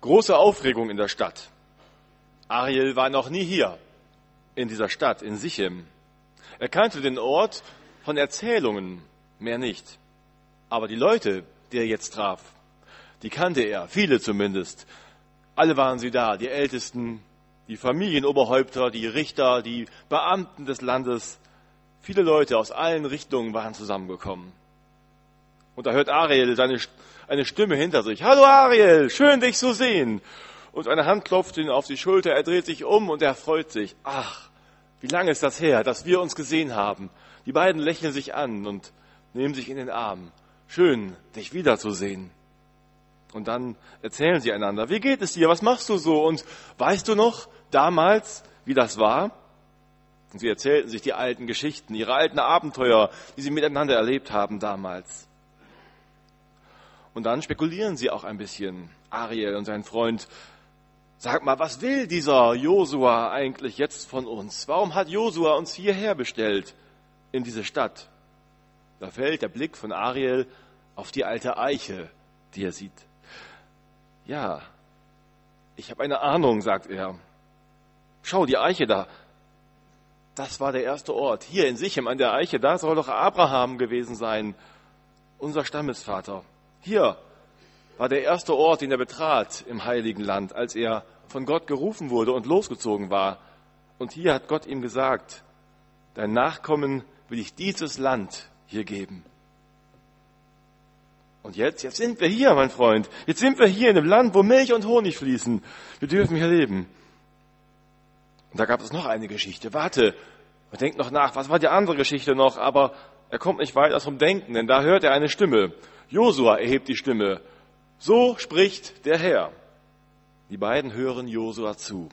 Große Aufregung in der Stadt. Ariel war noch nie hier, in dieser Stadt, in Sichem. Er kannte den Ort von Erzählungen, mehr nicht. Aber die Leute, die er jetzt traf, die kannte er, viele zumindest. Alle waren sie da, die Ältesten, die Familienoberhäupter, die Richter, die Beamten des Landes. Viele Leute aus allen Richtungen waren zusammengekommen. Und da hört Ariel seine, eine Stimme hinter sich. Hallo Ariel, schön dich zu sehen. Und eine Hand klopft ihn auf die Schulter, er dreht sich um und er freut sich. Ach, wie lange ist das her, dass wir uns gesehen haben. Die beiden lächeln sich an und nehmen sich in den Arm. Schön, dich wiederzusehen. Und dann erzählen sie einander, wie geht es dir, was machst du so und weißt du noch damals, wie das war? Und sie erzählten sich die alten Geschichten, ihre alten Abenteuer, die sie miteinander erlebt haben damals. Und dann spekulieren sie auch ein bisschen, Ariel und sein Freund. Sag mal, was will dieser Josua eigentlich jetzt von uns? Warum hat Josua uns hierher bestellt in diese Stadt? Da fällt der Blick von Ariel auf die alte Eiche, die er sieht. Ja, ich habe eine Ahnung, sagt er. Schau, die Eiche da. Das war der erste Ort. Hier in Sichem an der Eiche, da soll doch Abraham gewesen sein, unser Stammesvater. Hier war der erste Ort, den er betrat im heiligen Land, als er von Gott gerufen wurde und losgezogen war. Und hier hat Gott ihm gesagt, dein Nachkommen will ich dieses Land hier geben. Und jetzt, jetzt sind wir hier, mein Freund. Jetzt sind wir hier in einem Land, wo Milch und Honig fließen. Wir dürfen hier leben. Und da gab es noch eine Geschichte. Warte, man denkt noch nach, was war die andere Geschichte noch? Aber er kommt nicht weit aus dem Denken, denn da hört er eine Stimme. Josua erhebt die Stimme. So spricht der Herr. Die beiden hören Josua zu,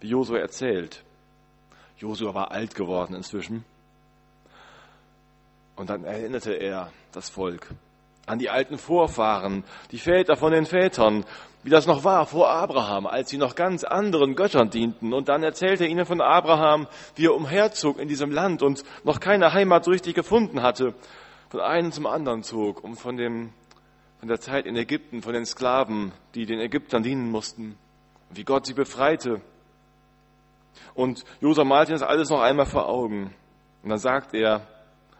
wie Josua erzählt. Josua war alt geworden inzwischen. Und dann erinnerte er das Volk an die alten Vorfahren, die Väter von den Vätern, wie das noch war vor Abraham, als sie noch ganz anderen Göttern dienten. Und dann erzählte er ihnen von Abraham, wie er umherzog in diesem Land und noch keine Heimat richtig gefunden hatte von einem zum anderen zog und von, dem, von der Zeit in Ägypten, von den Sklaven, die den Ägyptern dienen mussten, wie Gott sie befreite. Und Josua malte das alles noch einmal vor Augen. Und dann sagt er,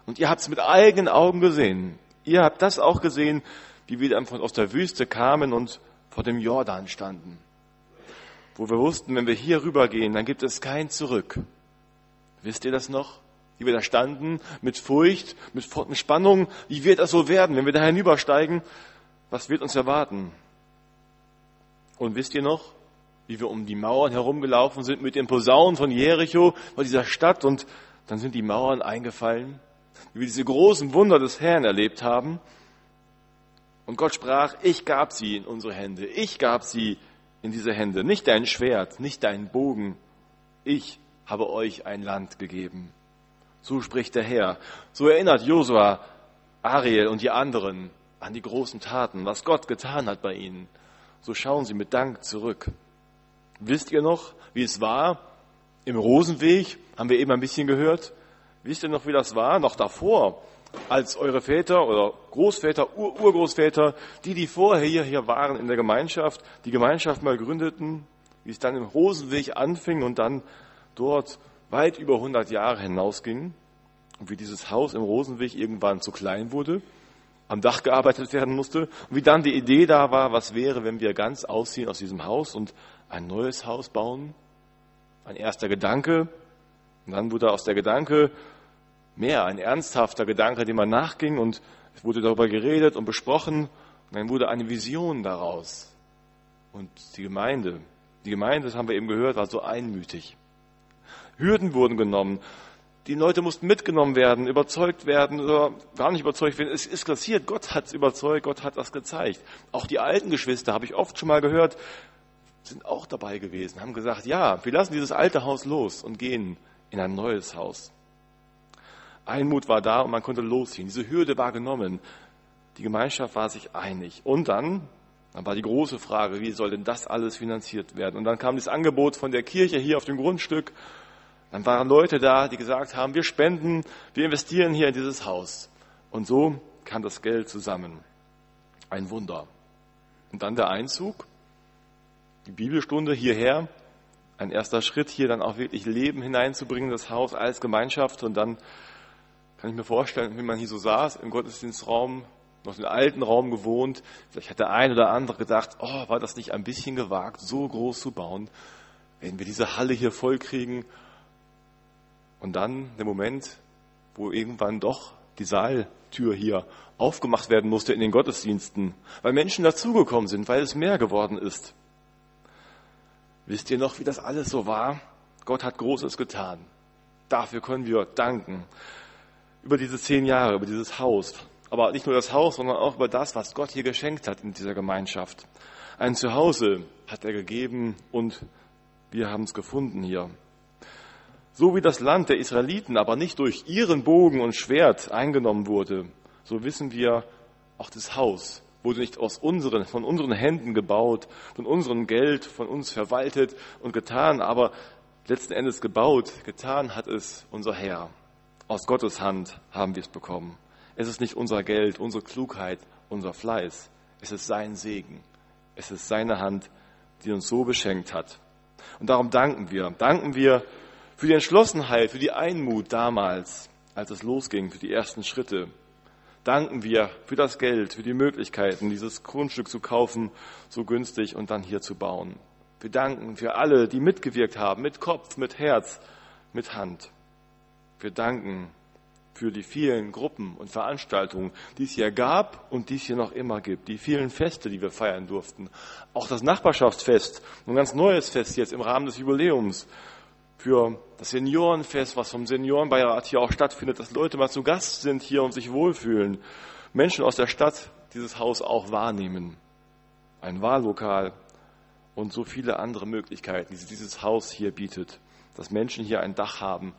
und ihr habt es mit eigenen Augen gesehen. Ihr habt das auch gesehen, wie wir dann von, aus der Wüste kamen und vor dem Jordan standen. Wo wir wussten, wenn wir hier rübergehen, dann gibt es kein Zurück. Wisst ihr das noch? wie wir da standen, mit Furcht, mit Spannung. Wie wird das so werden, wenn wir da hinübersteigen? Was wird uns erwarten? Und wisst ihr noch, wie wir um die Mauern herumgelaufen sind mit den Posaunen von Jericho, vor dieser Stadt, und dann sind die Mauern eingefallen, wie wir diese großen Wunder des Herrn erlebt haben. Und Gott sprach, ich gab sie in unsere Hände, ich gab sie in diese Hände, nicht dein Schwert, nicht dein Bogen, ich habe euch ein Land gegeben. So spricht der Herr. So erinnert Josua, Ariel und die anderen an die großen Taten, was Gott getan hat bei ihnen. So schauen sie mit Dank zurück. Wisst ihr noch, wie es war? Im Rosenweg haben wir eben ein bisschen gehört. Wisst ihr noch, wie das war? Noch davor, als eure Väter oder Großväter, Ur Urgroßväter, die, die vorher hier, hier waren in der Gemeinschaft, die Gemeinschaft mal gründeten, wie es dann im Rosenweg anfing und dann dort weit über 100 Jahre hinausging und wie dieses Haus im Rosenweg irgendwann zu klein wurde, am Dach gearbeitet werden musste und wie dann die Idee da war, was wäre, wenn wir ganz ausziehen aus diesem Haus und ein neues Haus bauen. Ein erster Gedanke und dann wurde aus der Gedanke mehr ein ernsthafter Gedanke, dem man nachging und es wurde darüber geredet und besprochen und dann wurde eine Vision daraus. Und die Gemeinde, die Gemeinde, das haben wir eben gehört, war so einmütig. Hürden wurden genommen. Die Leute mussten mitgenommen werden, überzeugt werden oder gar nicht überzeugt werden. Es ist passiert. Gott hat es überzeugt, Gott hat das gezeigt. Auch die alten Geschwister, habe ich oft schon mal gehört, sind auch dabei gewesen, haben gesagt, ja, wir lassen dieses alte Haus los und gehen in ein neues Haus. Einmut war da und man konnte losziehen. Diese Hürde war genommen. Die Gemeinschaft war sich einig. Und dann, dann war die große Frage, wie soll denn das alles finanziert werden? Und dann kam das Angebot von der Kirche hier auf dem Grundstück dann waren Leute da, die gesagt haben, wir spenden, wir investieren hier in dieses Haus. Und so kam das Geld zusammen. Ein Wunder. Und dann der Einzug. die Bibelstunde hierher, ein erster Schritt hier dann auch wirklich Leben hineinzubringen, das Haus als Gemeinschaft und dann kann ich mir vorstellen, wie man hier so saß im Gottesdienstraum, noch den alten Raum gewohnt, vielleicht hat der ein oder andere gedacht, oh, war das nicht ein bisschen gewagt, so groß zu bauen, wenn wir diese Halle hier voll kriegen und dann der Moment, wo irgendwann doch die Saaltür hier aufgemacht werden musste in den Gottesdiensten, weil Menschen dazugekommen sind, weil es mehr geworden ist. Wisst ihr noch, wie das alles so war? Gott hat Großes getan. Dafür können wir danken. Über diese zehn Jahre, über dieses Haus. Aber nicht nur das Haus, sondern auch über das, was Gott hier geschenkt hat in dieser Gemeinschaft. Ein Zuhause hat er gegeben und wir haben es gefunden hier. So wie das Land der Israeliten aber nicht durch ihren Bogen und Schwert eingenommen wurde, so wissen wir, auch das Haus wurde nicht aus unseren, von unseren Händen gebaut, von unserem Geld, von uns verwaltet und getan, aber letzten Endes gebaut, getan hat es unser Herr. Aus Gottes Hand haben wir es bekommen. Es ist nicht unser Geld, unsere Klugheit, unser Fleiß. Es ist sein Segen. Es ist seine Hand, die uns so beschenkt hat. Und darum danken wir. Danken wir für die Entschlossenheit, für die Einmut damals, als es losging, für die ersten Schritte. Danken wir für das Geld, für die Möglichkeiten, dieses Grundstück zu kaufen, so günstig und dann hier zu bauen. Wir danken für alle, die mitgewirkt haben, mit Kopf, mit Herz, mit Hand. Wir danken für die vielen Gruppen und Veranstaltungen, die es hier gab und die es hier noch immer gibt, die vielen Feste, die wir feiern durften. Auch das Nachbarschaftsfest, ein ganz neues Fest jetzt im Rahmen des Jubiläums, für das Seniorenfest, was vom Seniorenbeirat hier auch stattfindet, dass Leute mal zu Gast sind hier und sich wohlfühlen. Menschen aus der Stadt dieses Haus auch wahrnehmen. Ein Wahllokal und so viele andere Möglichkeiten, die dieses Haus hier bietet. Dass Menschen hier ein Dach haben,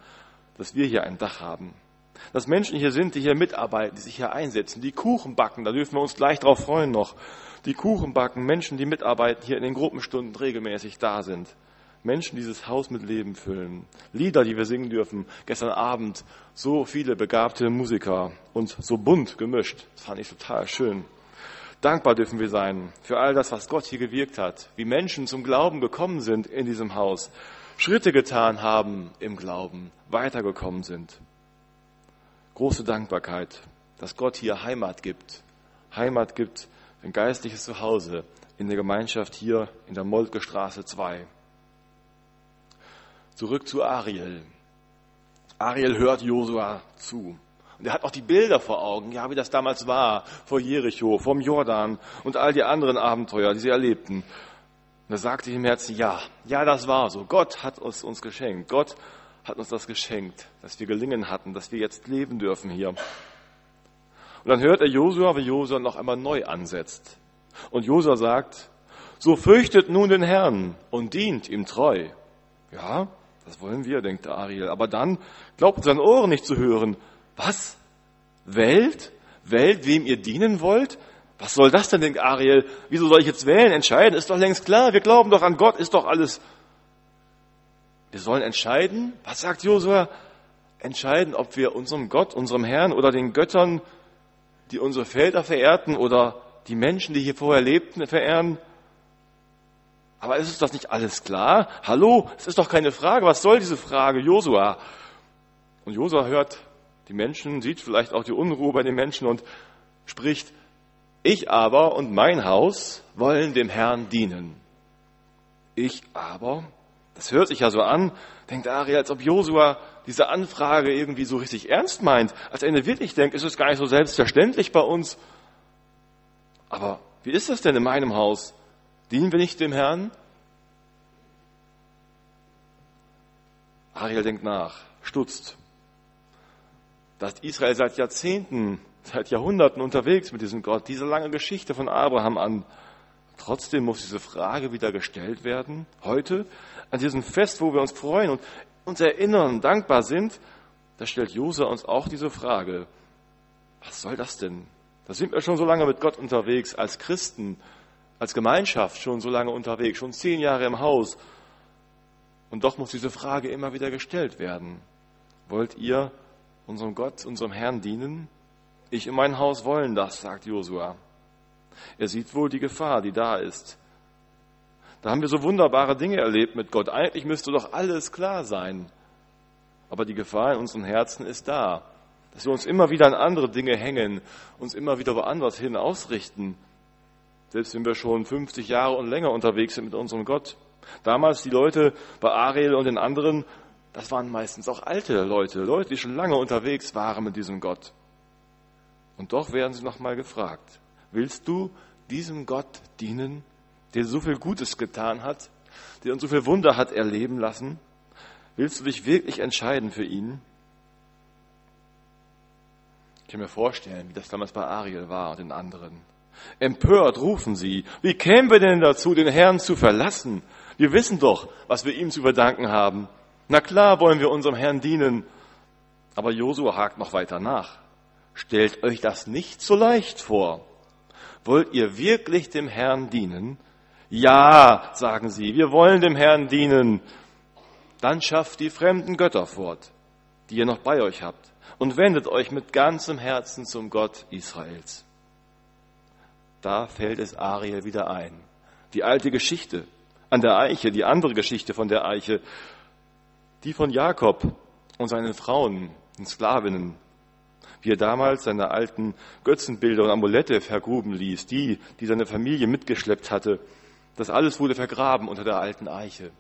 dass wir hier ein Dach haben. Dass Menschen hier sind, die hier mitarbeiten, die sich hier einsetzen, die Kuchen backen, da dürfen wir uns gleich drauf freuen noch. Die Kuchen backen, Menschen, die mitarbeiten, hier in den Gruppenstunden regelmäßig da sind. Menschen dieses Haus mit Leben füllen. Lieder, die wir singen dürfen. Gestern Abend so viele begabte Musiker und so bunt gemischt. Das fand ich total schön. Dankbar dürfen wir sein für all das, was Gott hier gewirkt hat, wie Menschen zum Glauben gekommen sind in diesem Haus, Schritte getan haben im Glauben, weitergekommen sind. Große Dankbarkeit, dass Gott hier Heimat gibt. Heimat gibt, ein geistliches Zuhause in der Gemeinschaft hier in der Moltke Straße 2. Zurück zu Ariel. Ariel hört Josua zu. Und er hat auch die Bilder vor Augen, ja, wie das damals war, vor Jericho, vom Jordan und all die anderen Abenteuer, die sie erlebten. Und er sagte im Herzen, ja, ja, das war so. Gott hat es uns geschenkt. Gott hat uns das geschenkt, dass wir gelingen hatten, dass wir jetzt leben dürfen hier. Und dann hört er Josua, wie Josua noch einmal neu ansetzt. Und Josua sagt, so fürchtet nun den Herrn und dient ihm treu. Ja, das wollen wir, denkt Ariel. Aber dann glaubt seinen Ohren nicht zu hören. Was? Welt? Welt, wem ihr dienen wollt? Was soll das denn, denkt Ariel? Wieso soll ich jetzt wählen? Entscheiden? Ist doch längst klar. Wir glauben doch an Gott. Ist doch alles. Wir sollen entscheiden. Was sagt Josua? Entscheiden, ob wir unserem Gott, unserem Herrn oder den Göttern, die unsere Felder verehrten oder die Menschen, die hier vorher lebten, verehren. Aber ist das nicht alles klar? Hallo, es ist doch keine Frage. Was soll diese Frage, Josua? Und Josua hört die Menschen, sieht vielleicht auch die Unruhe bei den Menschen und spricht, ich aber und mein Haus wollen dem Herrn dienen. Ich aber, das hört sich ja so an, denkt Ari, als ob Josua diese Anfrage irgendwie so richtig ernst meint. Als Ende wirklich denkt, ist es gar nicht so selbstverständlich bei uns. Aber wie ist das denn in meinem Haus? Dienen wir nicht dem Herrn? Ariel denkt nach, stutzt. Da ist Israel seit Jahrzehnten, seit Jahrhunderten unterwegs mit diesem Gott, diese lange Geschichte von Abraham an. Trotzdem muss diese Frage wieder gestellt werden, heute, an diesem Fest, wo wir uns freuen und uns erinnern, dankbar sind, da stellt Jose uns auch diese Frage, was soll das denn? Da sind wir schon so lange mit Gott unterwegs, als Christen, als Gemeinschaft schon so lange unterwegs, schon zehn Jahre im Haus. Und doch muss diese Frage immer wieder gestellt werden. Wollt ihr unserem Gott, unserem Herrn dienen? Ich in mein Haus wollen das, sagt Josua. Er sieht wohl die Gefahr, die da ist. Da haben wir so wunderbare Dinge erlebt mit Gott. Eigentlich müsste doch alles klar sein. Aber die Gefahr in unseren Herzen ist da, dass wir uns immer wieder an andere Dinge hängen, uns immer wieder woanders hin ausrichten. Selbst wenn wir schon 50 Jahre und länger unterwegs sind mit unserem Gott. Damals die Leute bei Ariel und den anderen, das waren meistens auch alte Leute, Leute, die schon lange unterwegs waren mit diesem Gott. Und doch werden sie nochmal gefragt, willst du diesem Gott dienen, der so viel Gutes getan hat, der uns so viel Wunder hat erleben lassen? Willst du dich wirklich entscheiden für ihn? Ich kann mir vorstellen, wie das damals bei Ariel war und den anderen. Empört rufen sie, wie kämen wir denn dazu, den Herrn zu verlassen? Wir wissen doch, was wir ihm zu verdanken haben. Na klar wollen wir unserem Herrn dienen. Aber Josua hakt noch weiter nach. Stellt euch das nicht so leicht vor. Wollt ihr wirklich dem Herrn dienen? Ja, sagen sie, wir wollen dem Herrn dienen. Dann schafft die fremden Götter fort, die ihr noch bei euch habt, und wendet euch mit ganzem Herzen zum Gott Israels. Da fällt es Ariel wieder ein. Die alte Geschichte an der Eiche, die andere Geschichte von der Eiche, die von Jakob und seinen Frauen, den Sklavinnen, wie er damals seine alten Götzenbilder und Amulette vergruben ließ, die, die seine Familie mitgeschleppt hatte. Das alles wurde vergraben unter der alten Eiche.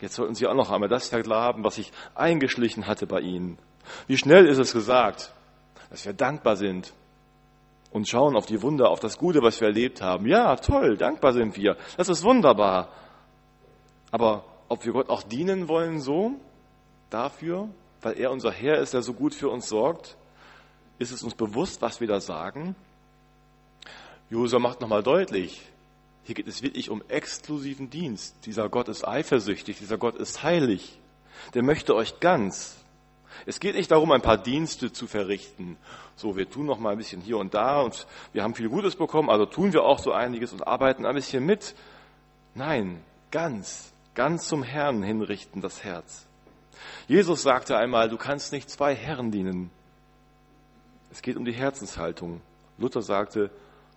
Jetzt sollten sie auch noch einmal das vergraben, was sich eingeschlichen hatte bei ihnen. Wie schnell ist es gesagt, dass wir dankbar sind und schauen auf die Wunder, auf das Gute, was wir erlebt haben. Ja, toll, dankbar sind wir. Das ist wunderbar. Aber ob wir Gott auch dienen wollen so, dafür, weil er unser Herr ist, der so gut für uns sorgt, ist es uns bewusst, was wir da sagen? Josua macht nochmal deutlich, hier geht es wirklich um exklusiven Dienst. Dieser Gott ist eifersüchtig, dieser Gott ist heilig. Der möchte euch ganz. Es geht nicht darum, ein paar Dienste zu verrichten. So, wir tun noch mal ein bisschen hier und da und wir haben viel Gutes bekommen, also tun wir auch so einiges und arbeiten ein bisschen mit. Nein, ganz, ganz zum Herrn hinrichten das Herz. Jesus sagte einmal, du kannst nicht zwei Herren dienen. Es geht um die Herzenshaltung. Luther sagte,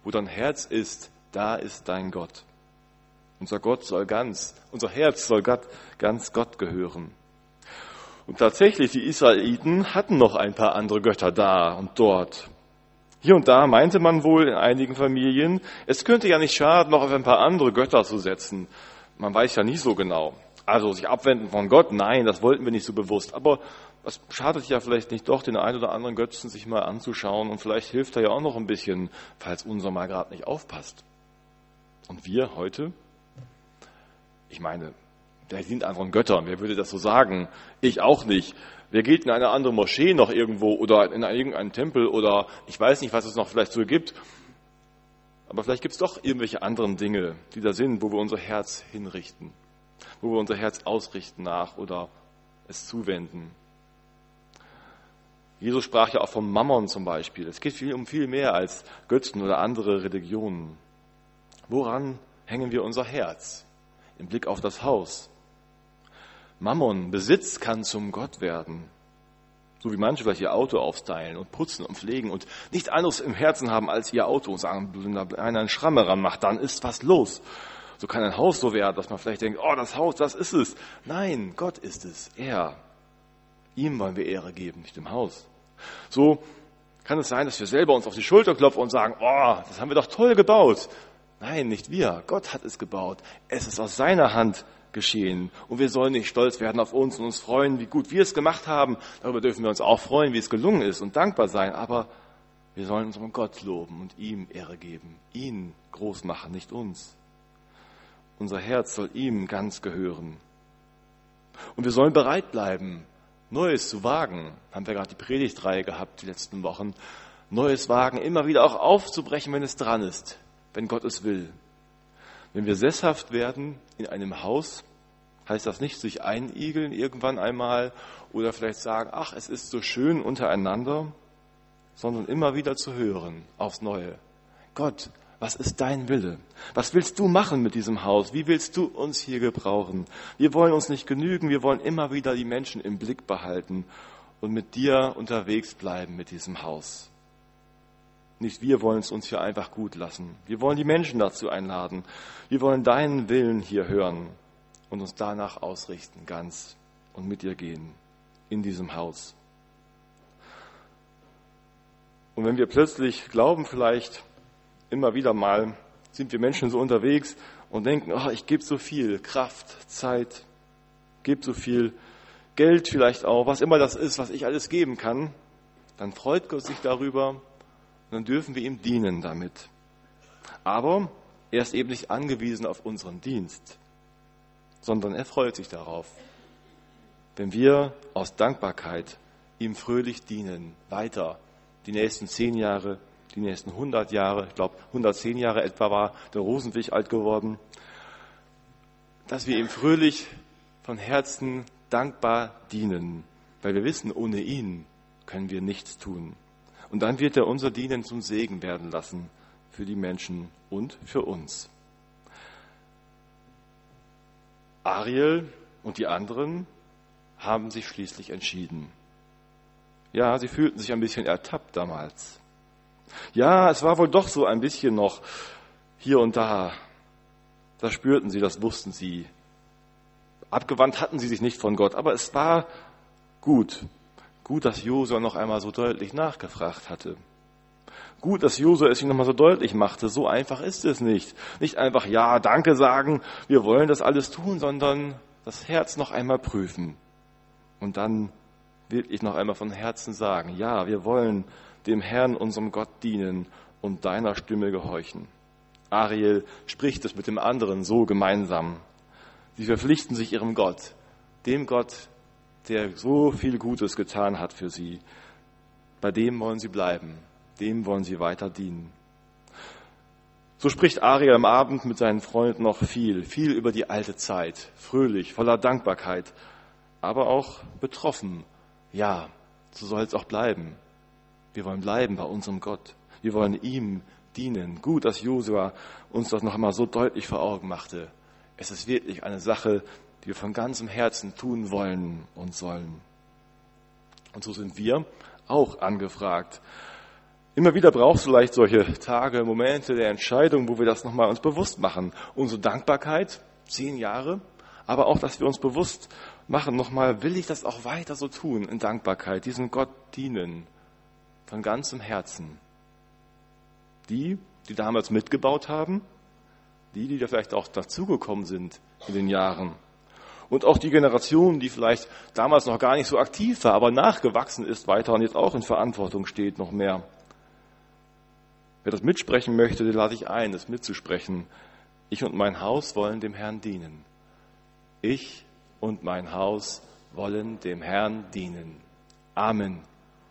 wo dein Herz ist, da ist dein Gott. Unser Gott soll ganz, unser Herz soll Gott, ganz Gott gehören. Und tatsächlich, die Israeliten hatten noch ein paar andere Götter da und dort. Hier und da meinte man wohl in einigen Familien, es könnte ja nicht schaden, noch auf ein paar andere Götter zu setzen. Man weiß ja nicht so genau. Also sich abwenden von Gott, nein, das wollten wir nicht so bewusst. Aber es schadet ja vielleicht nicht doch, den einen oder anderen Götzen sich mal anzuschauen und vielleicht hilft er ja auch noch ein bisschen, falls unser mal gerade nicht aufpasst. Und wir heute? Ich meine, wer dient anderen Göttern? Wer würde das so sagen? Ich auch nicht. Wer geht in eine andere Moschee noch irgendwo oder in irgendeinen Tempel oder ich weiß nicht, was es noch vielleicht so gibt. Aber vielleicht gibt es doch irgendwelche anderen Dinge, die da sind, wo wir unser Herz hinrichten, wo wir unser Herz ausrichten nach oder es zuwenden. Jesus sprach ja auch vom Mammon zum Beispiel. Es geht viel um viel mehr als Götzen oder andere Religionen. Woran hängen wir unser Herz? Im Blick auf das Haus. Mammon, Besitz kann zum Gott werden. So wie manche vielleicht ihr Auto aufstylen und putzen und pflegen und nicht anderes im Herzen haben als ihr Auto und sagen, wenn da einer einen Schramme ranmacht, dann ist was los. So kann ein Haus so werden, dass man vielleicht denkt, oh, das Haus, das ist es. Nein, Gott ist es. Er. Ihm wollen wir Ehre geben, nicht dem Haus. So kann es sein, dass wir selber uns auf die Schulter klopfen und sagen, oh, das haben wir doch toll gebaut. Nein, nicht wir. Gott hat es gebaut. Es ist aus seiner Hand geschehen. Und wir sollen nicht stolz werden auf uns und uns freuen, wie gut wir es gemacht haben. Darüber dürfen wir uns auch freuen, wie es gelungen ist und dankbar sein. Aber wir sollen unseren Gott loben und ihm Ehre geben. Ihn groß machen, nicht uns. Unser Herz soll ihm ganz gehören. Und wir sollen bereit bleiben, Neues zu wagen. Haben wir gerade die Predigtreihe gehabt die letzten Wochen. Neues wagen, immer wieder auch aufzubrechen, wenn es dran ist wenn Gott es will. Wenn wir sesshaft werden in einem Haus, heißt das nicht sich einigeln irgendwann einmal oder vielleicht sagen, ach, es ist so schön untereinander, sondern immer wieder zu hören aufs Neue. Gott, was ist dein Wille? Was willst du machen mit diesem Haus? Wie willst du uns hier gebrauchen? Wir wollen uns nicht genügen, wir wollen immer wieder die Menschen im Blick behalten und mit dir unterwegs bleiben mit diesem Haus. Nicht wir wollen es uns hier einfach gut lassen. Wir wollen die Menschen dazu einladen. Wir wollen deinen Willen hier hören und uns danach ausrichten, ganz und mit dir gehen in diesem Haus. Und wenn wir plötzlich glauben, vielleicht immer wieder mal, sind wir Menschen so unterwegs und denken, oh, ich gebe so viel Kraft, Zeit, gebe so viel Geld vielleicht auch, was immer das ist, was ich alles geben kann, dann freut Gott sich darüber und dann dürfen wir ihm dienen damit. Aber er ist eben nicht angewiesen auf unseren Dienst, sondern er freut sich darauf, wenn wir aus Dankbarkeit ihm fröhlich dienen, weiter, die nächsten zehn Jahre, die nächsten 100 Jahre, ich glaube 110 Jahre etwa war der Rosenwig alt geworden, dass wir ihm fröhlich von Herzen dankbar dienen, weil wir wissen, ohne ihn können wir nichts tun. Und dann wird er unser Dienen zum Segen werden lassen für die Menschen und für uns. Ariel und die anderen haben sich schließlich entschieden. Ja, sie fühlten sich ein bisschen ertappt damals. Ja, es war wohl doch so ein bisschen noch hier und da. Das spürten sie, das wussten sie. Abgewandt hatten sie sich nicht von Gott, aber es war gut. Gut, dass Josua noch einmal so deutlich nachgefragt hatte. Gut, dass Josua es ihm nochmal so deutlich machte. So einfach ist es nicht. Nicht einfach Ja, Danke sagen, wir wollen das alles tun, sondern das Herz noch einmal prüfen. Und dann wirklich noch einmal von Herzen sagen, ja, wir wollen dem Herrn, unserem Gott dienen und deiner Stimme gehorchen. Ariel spricht es mit dem anderen so gemeinsam. Sie verpflichten sich ihrem Gott, dem Gott, der so viel Gutes getan hat für sie. Bei dem wollen sie bleiben, dem wollen sie weiter dienen. So spricht Ariel am Abend mit seinen Freunden noch viel, viel über die alte Zeit, fröhlich, voller Dankbarkeit, aber auch betroffen. Ja, so soll es auch bleiben. Wir wollen bleiben bei unserem Gott. Wir wollen ihm dienen. Gut, dass Josua uns das noch einmal so deutlich vor Augen machte. Es ist wirklich eine Sache, die wir von ganzem Herzen tun wollen und sollen. Und so sind wir auch angefragt. Immer wieder brauchst du vielleicht solche Tage, Momente der Entscheidung, wo wir das nochmal uns bewusst machen. Unsere Dankbarkeit, zehn Jahre, aber auch, dass wir uns bewusst machen, nochmal, will ich das auch weiter so tun in Dankbarkeit, diesem Gott dienen, von ganzem Herzen. Die, die damals mitgebaut haben, die, die da vielleicht auch dazugekommen sind in den Jahren. Und auch die Generation, die vielleicht damals noch gar nicht so aktiv war, aber nachgewachsen ist weiter und jetzt auch in Verantwortung steht, noch mehr. Wer das mitsprechen möchte, den lade ich ein, das mitzusprechen. Ich und mein Haus wollen dem Herrn dienen. Ich und mein Haus wollen dem Herrn dienen. Amen.